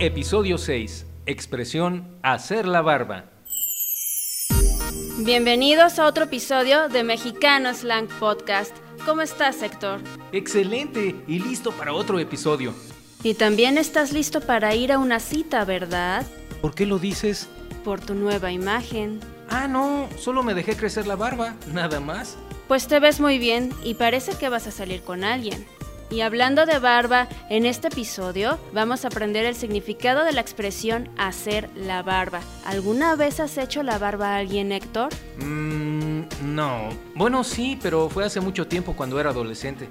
episodio 6. Expresión hacer la barba. Bienvenidos a otro episodio de Mexicano Slang Podcast. ¿Cómo estás, Héctor? Excelente y listo para otro episodio. Y también estás listo para ir a una cita, ¿verdad? ¿Por qué lo dices? Por tu nueva imagen. Ah, no, solo me dejé crecer la barba, nada más. Pues te ves muy bien y parece que vas a salir con alguien. Y hablando de barba, en este episodio vamos a aprender el significado de la expresión hacer la barba. ¿Alguna vez has hecho la barba a alguien, Héctor? Mmm, no. Bueno, sí, pero fue hace mucho tiempo cuando era adolescente.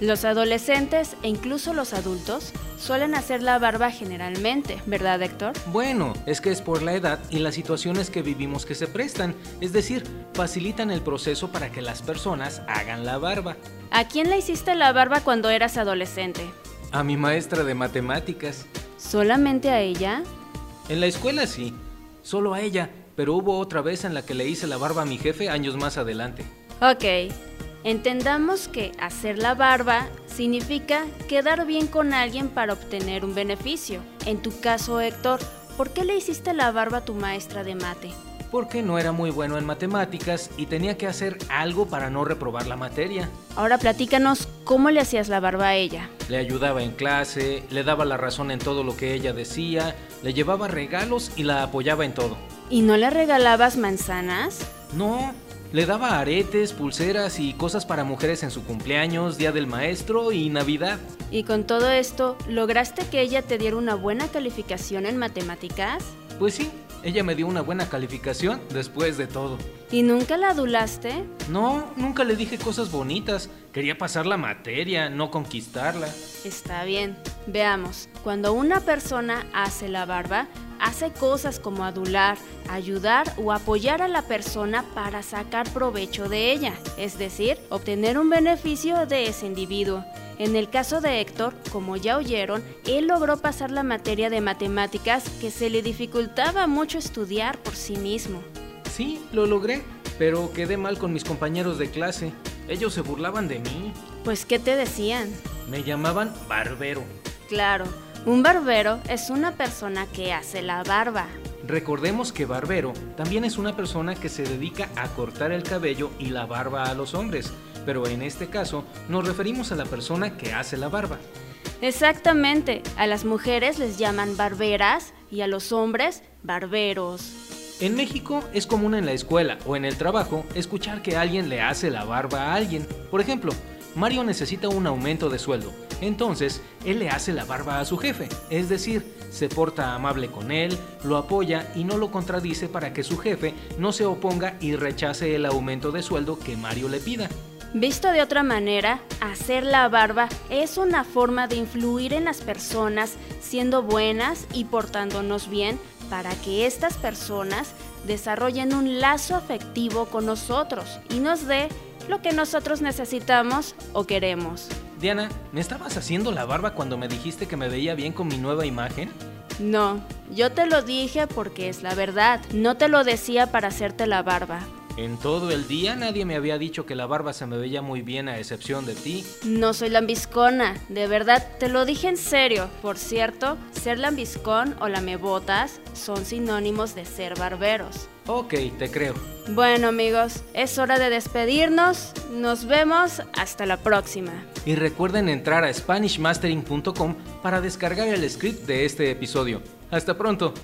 Los adolescentes e incluso los adultos suelen hacer la barba generalmente, ¿verdad Héctor? Bueno, es que es por la edad y las situaciones que vivimos que se prestan, es decir, facilitan el proceso para que las personas hagan la barba. ¿A quién le hiciste la barba cuando eras adolescente? A mi maestra de matemáticas. ¿Solamente a ella? En la escuela sí, solo a ella, pero hubo otra vez en la que le hice la barba a mi jefe años más adelante. Ok, Entendamos que hacer la barba significa quedar bien con alguien para obtener un beneficio. En tu caso, Héctor, ¿por qué le hiciste la barba a tu maestra de mate? Porque no era muy bueno en matemáticas y tenía que hacer algo para no reprobar la materia. Ahora platícanos cómo le hacías la barba a ella. Le ayudaba en clase, le daba la razón en todo lo que ella decía, le llevaba regalos y la apoyaba en todo. ¿Y no le regalabas manzanas? No, le daba aretes, pulseras y cosas para mujeres en su cumpleaños, Día del Maestro y Navidad. ¿Y con todo esto, lograste que ella te diera una buena calificación en matemáticas? Pues sí, ella me dio una buena calificación después de todo. ¿Y nunca la adulaste? No, nunca le dije cosas bonitas. Quería pasar la materia, no conquistarla. Está bien. Veamos, cuando una persona hace la barba, hace cosas como adular, ayudar o apoyar a la persona para sacar provecho de ella, es decir, obtener un beneficio de ese individuo. En el caso de Héctor, como ya oyeron, él logró pasar la materia de matemáticas que se le dificultaba mucho estudiar por sí mismo. Sí, lo logré, pero quedé mal con mis compañeros de clase. Ellos se burlaban de mí. Pues, ¿qué te decían? Me llamaban barbero. Claro, un barbero es una persona que hace la barba. Recordemos que barbero también es una persona que se dedica a cortar el cabello y la barba a los hombres, pero en este caso nos referimos a la persona que hace la barba. Exactamente, a las mujeres les llaman barberas y a los hombres barberos. En México es común en la escuela o en el trabajo escuchar que alguien le hace la barba a alguien. Por ejemplo, Mario necesita un aumento de sueldo entonces, él le hace la barba a su jefe, es decir, se porta amable con él, lo apoya y no lo contradice para que su jefe no se oponga y rechace el aumento de sueldo que Mario le pida. Visto de otra manera, hacer la barba es una forma de influir en las personas siendo buenas y portándonos bien para que estas personas desarrollen un lazo afectivo con nosotros y nos dé lo que nosotros necesitamos o queremos. Diana, ¿me estabas haciendo la barba cuando me dijiste que me veía bien con mi nueva imagen? No, yo te lo dije porque es la verdad. No te lo decía para hacerte la barba. En todo el día nadie me había dicho que la barba se me veía muy bien a excepción de ti. No soy lambiscona, de verdad, te lo dije en serio. Por cierto, ser lambiscón o lamebotas son sinónimos de ser barberos. Ok, te creo. Bueno amigos, es hora de despedirnos. Nos vemos hasta la próxima. Y recuerden entrar a SpanishMastering.com para descargar el script de este episodio. Hasta pronto.